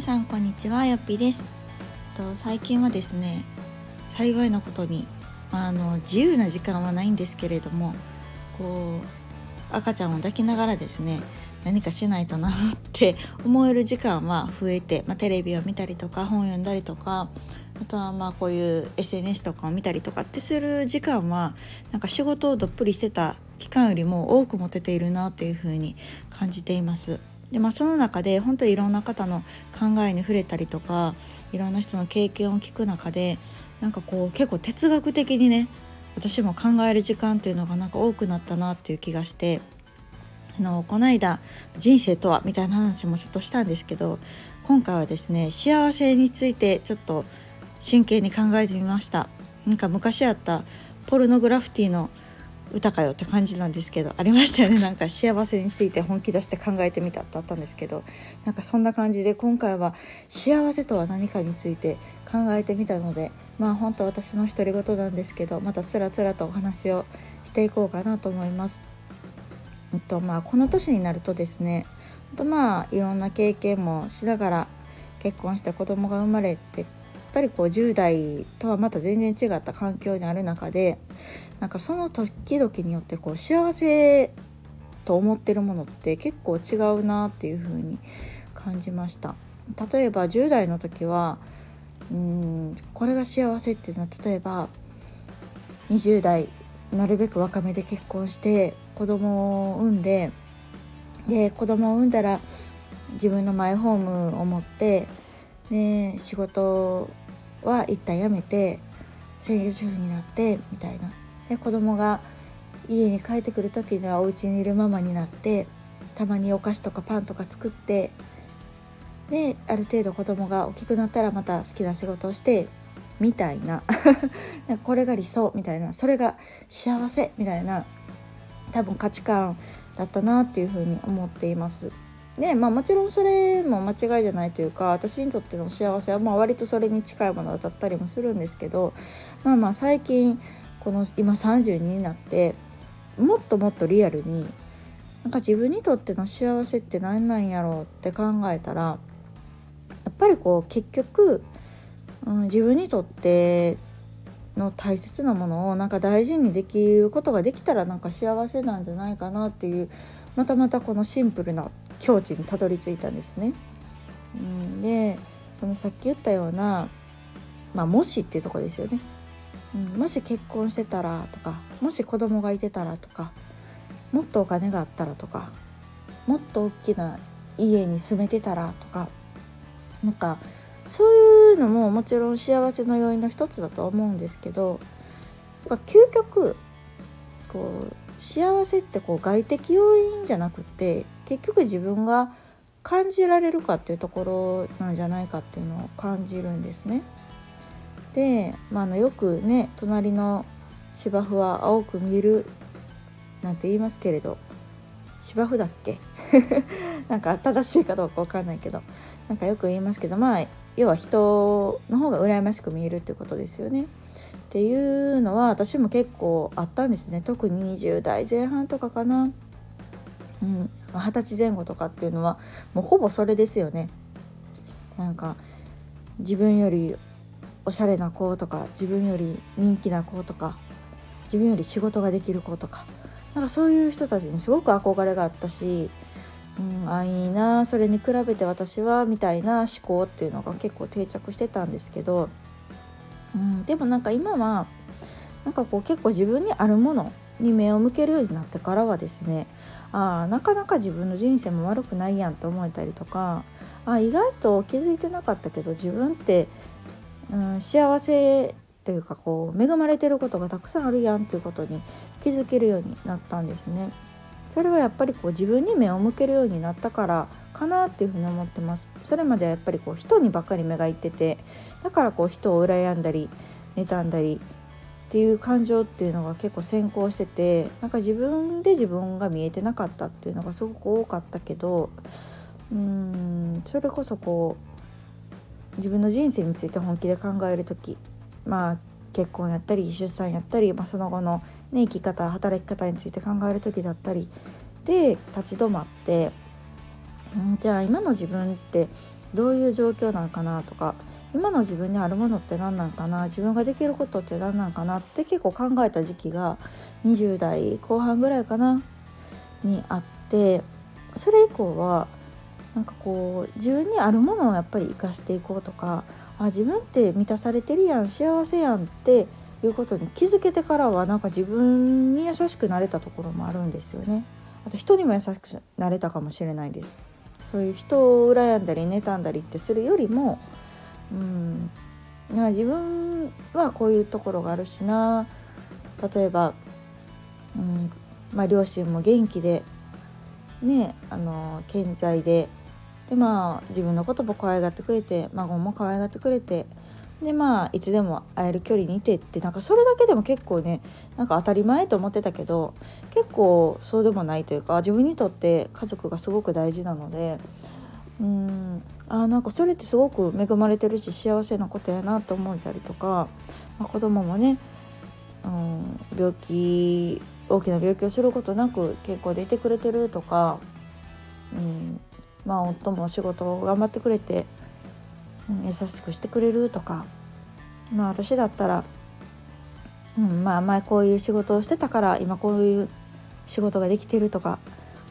さんこんにちはよっぴですと最近はですね幸いなことにあの自由な時間はないんですけれどもこう赤ちゃんを抱きながらですね何かしないとなって思える時間は増えて、まあ、テレビを見たりとか本を読んだりとかあとはまあこういう SNS とかを見たりとかってする時間はなんか仕事をどっぷりしてた期間よりも多く持てているなというふうに感じています。でまあ、その中で本当にいろんな方の考えに触れたりとかいろんな人の経験を聞く中でなんかこう結構哲学的にね私も考える時間っていうのがなんか多くなったなっていう気がしてあのこの間「人生とは」みたいな話もちょっとしたんですけど今回はですね幸せについてちょっと真剣に考えてみました。なんか昔あったポルノグラフィティの歌かよって感じなんですけどありましたよね なんか幸せについて本気出して考えてみたってあったんですけどなんかそんな感じで今回は幸せとは何かについて考えてみたのでまあ本当私の独り言なんですけどまたつらつらとお話をしていこうかなと思います。えっとまあ、この年になるとですねとまあいろんな経験もしながら結婚して子供が生まれっっぱりこう10代とはまた全然違った環境にある中でなんかその時々によってこう幸せと思ってるものって結構違うなっていう風に感じました。例えば10代の時はうんこれが幸せっていうのは例えば20代なるべく若めで結婚して子供を産んでで子供を産んだら自分のマイホームを持ってで仕事は一旦辞めて専業主婦になってみたいな。で子供が家に帰ってくる時にはお家にいるママになってたまにお菓子とかパンとか作ってである程度子供が大きくなったらまた好きな仕事をしてみたいな。これが理想みたいな。それが幸せみたいな多分価値観だったなっていうふうに思っています。でまあもちろんそれも間違いじゃないというか私にとっての幸せはまあ割とそれに近いものだったりもするんですけどまあまあ最近この今32になってもっともっとリアルになんか自分にとっての幸せって何なんやろうって考えたらやっぱりこう結局、うん、自分にとっての大切なものをなんか大事にできることができたらなんか幸せなんじゃないかなっていうまたまたこのシンプルな境地にたどり着いたんですね。うん、でそのさっき言ったような、まあ、もしっていうとこですよね。うん、もし結婚してたらとかもし子供がいてたらとかもっとお金があったらとかもっと大きな家に住めてたらとかなんかそういうのももちろん幸せの要因の一つだと思うんですけどやっぱ究極こう幸せってこう外的要因じゃなくて結局自分が感じられるかっていうところなんじゃないかっていうのを感じるんですね。で、まあ、のよくね隣の芝生は青く見えるなんて言いますけれど芝生だっけ？なんか正しいかどうか分かんないけどなんかよく言いますけどまあ要は人の方が羨ましく見えるっていうことですよね。っていうのは私も結構あったんですね特に20代前半とかかな。うん、二十歳前後とかっていうのはもうほぼそれですよね。なんか自分よりおしゃれな子とか自分より人気な子とか自分より仕事ができる子とかなんかそういう人たちにすごく憧れがあったし、うん、あいいなそれに比べて私はみたいな思考っていうのが結構定着してたんですけど、うん、でもなんか今はなんかこう結構自分にあるものに目を向けるようになってからはですねあなかなか自分の人生も悪くないやんと思えたりとかあ意外と気づいてなかったけど自分ってうん、幸せというかこう恵まれてることがたくさんあるやんっていうことに気づけるようになったんですね。それはやっぱりこう自分に目を向けるようになったからかなっていうふに思ってます。それまではやっぱりこう人にばっかり目がいっててだからこう人を羨んだり妬んだりっていう感情っていうのが結構先行しててなんか自分で自分が見えてなかったっていうのがすごく多かったけどうーんそれこそこう自分の人生について本気で考える時まあ結婚やったり出産やったり、まあ、その後の、ね、生き方働き方について考える時だったりで立ち止まって、うん、じゃあ今の自分ってどういう状況なのかなとか今の自分にあるものって何なんかな自分ができることって何なんかなって結構考えた時期が20代後半ぐらいかなにあってそれ以降はなんかこう自分にあるものをやっぱり生かしていこうとかあ自分って満たされてるやん幸せやんっていうことに気づけてからはなんか自分に優しくなれたところもあるんですよね。あと人にも優しくなれたかもしれないです。そういう人を羨んだり妬んだりってするよりもうん自分はこういうところがあるしな。例えば、うんまあ、両親も元気でねあの健在ででまあ自分のことも可愛がってくれて孫も可愛がってくれてでまあいつでも会える距離にいてってなんかそれだけでも結構ねなんか当たり前と思ってたけど結構そうでもないというか自分にとって家族がすごく大事なのでうんあなんかそれってすごく恵まれてるし幸せなことやなと思ったりとか、まあ、子供もね、うん、病気大きな病気をすることなく健康でいてくれてるとか、うんまあ、夫も仕事を頑張ってくれて優しくしてくれるとか。まあ私だったら、うん、まあ前こういう仕事をしてたから今こういう仕事ができてるとか。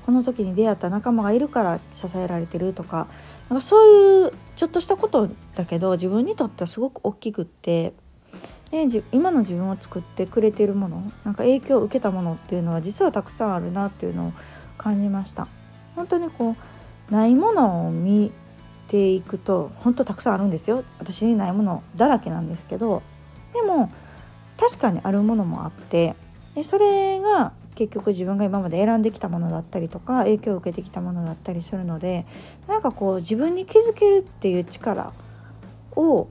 この時に出会った仲間がいるから支えられてるとか。なんかそういうちょっとしたことだけど自分にとってはすごく大きくって。で今の自分を作ってくれているものなんか影響を受けたものっていうのは実はたくさんあるなっていうのを感じました。本当にこうないものを見ていくと本当たくさんあるんですよ私にないものだらけなんですけどでも確かにあるものもあってでそれが結局自分が今まで選んできたものだったりとか影響を受けてきたものだったりするのでなんかこう自分に気づけるっていう力を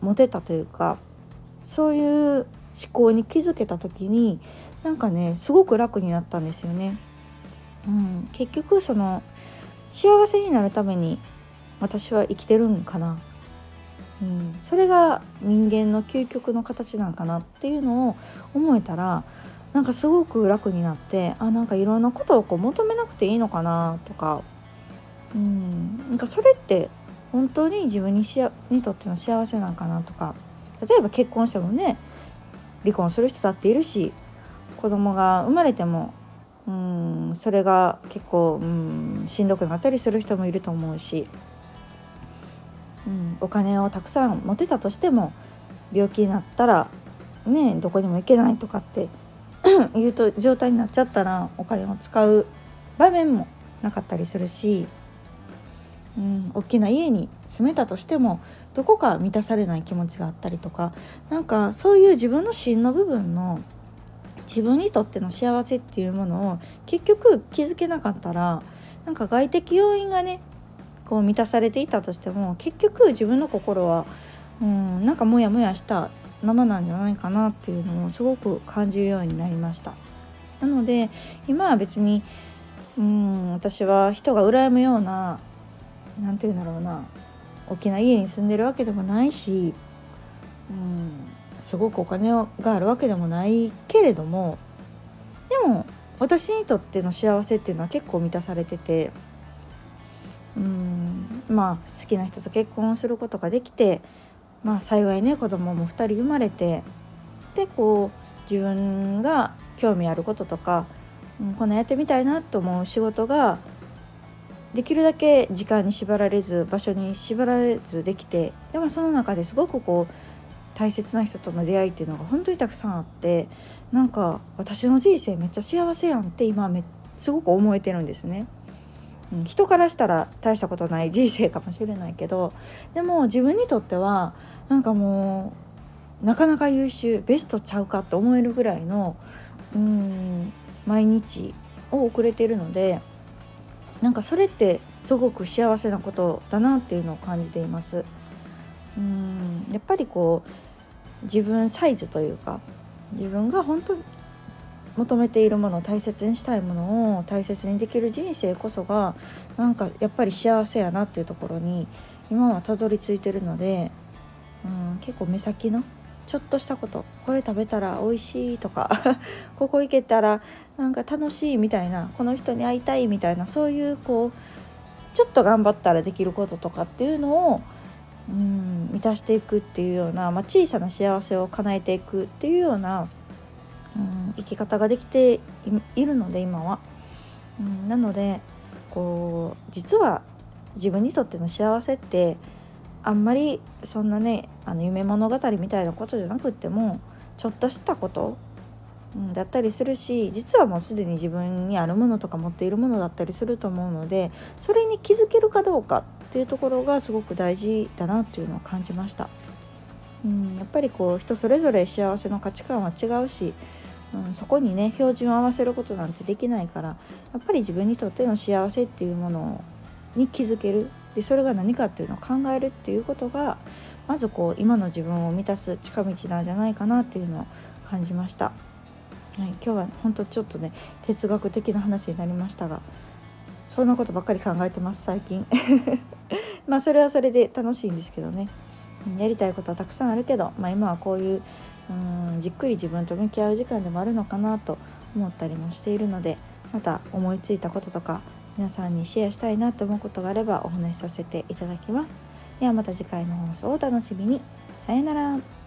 持てたというかそういう思考に気づけた時になんかねすごく楽になったんですよね。うん、結局その幸せになるために私は生きてるんかな、うん、それが人間の究極の形なんかなっていうのを思えたらなんかすごく楽になってあなんかいろんなことをこう求めなくていいのかなとか、うん、なんかそれって本当に自分にしにとっての幸せなんかなとか。例えば結婚してもね離婚する人だっているし子供が生まれてもうんそれが結構うんしんどくなったりする人もいると思うし。うん、お金をたくさん持てたとしても病気になったらねどこにも行けないとかって いうと状態になっちゃったらお金を使う場面もなかったりするし、うん、大きな家に住めたとしてもどこか満たされない気持ちがあったりとかなんかそういう自分の芯の部分の自分にとっての幸せっていうものを結局気づけなかったらなんか外的要因がねこう満たされていたとしても結局自分の心はうんなんかモヤモヤしたままなんじゃないかなっていうのをすごく感じるようになりました。なので今は別にうん私は人が羨むような何て言うんだろうな大きな家に住んでるわけでもないしうんすごくお金があるわけでもないけれどもでも私にとっての幸せっていうのは結構満たされててうんまあ好きな人と結婚することができてまあ幸いね子供も2人生まれてでこう自分が興味あることとか、うん、こんなやってみたいなと思う仕事ができるだけ時間に縛られず場所に縛られずできてでもその中ですごくこう大切な人との出会いっていうのが本当にたくさんあってなんか私の人生めっちゃ幸せやんって今めすごく思えてるんですね。人からしたら大したことない人生かもしれないけどでも自分にとってはなんかもうなかなか優秀ベストちゃうかと思えるぐらいのうん毎日を送れてるのでなんかそれってすごく幸せなことだなっていうのを感じています。うんやっぱりこう自分サイズというか自分が本当求めているもの大切にしたいものを大切にできる人生こそがなんかやっぱり幸せやなっていうところに今はたどり着いてるので、うん、結構目先のちょっとしたことこれ食べたら美味しいとか ここ行けたらなんか楽しいみたいなこの人に会いたいみたいなそういうこうちょっと頑張ったらできることとかっていうのをうん満たしていくっていうような、まあ、小さな幸せを叶えていくっていうような、うん、生き方ができているので今は。うん、なのでこう実は自分にとっての幸せってあんまりそんなねあの夢物語みたいなことじゃなくってもちょっとしたこと、うん、だったりするし実はもうすでに自分にあるものとか持っているものだったりすると思うのでそれに気づけるかどうかっていうところがすごく大事だなっていうのを感じました。うん、やっぱりこう人それぞれ幸せの価値観は違うし、うん、そこにね標準を合わせることなんてできないからやっぱり自分にとっての幸せっていうものに気づける。でそれが何かっていうのを考えるっていうことがまずこう今の自分を満たす近道なんじゃないかなっていうのを感じました。はい、今日は本当ちょっとね哲学的な話になりましたがそんなことばっかり考えてます最近。まあそれはそれで楽しいんですけどね。やりたいことはたくさんあるけど、まあ、今はこういううんじっくり自分と向き合う時間でもあるのかなと思ったりもしているのでまた思いついたこととか皆さんにシェアしたいなと思うことがあればお話しさせていただきます。ではまた次回の放送をお楽しみに。さよなら。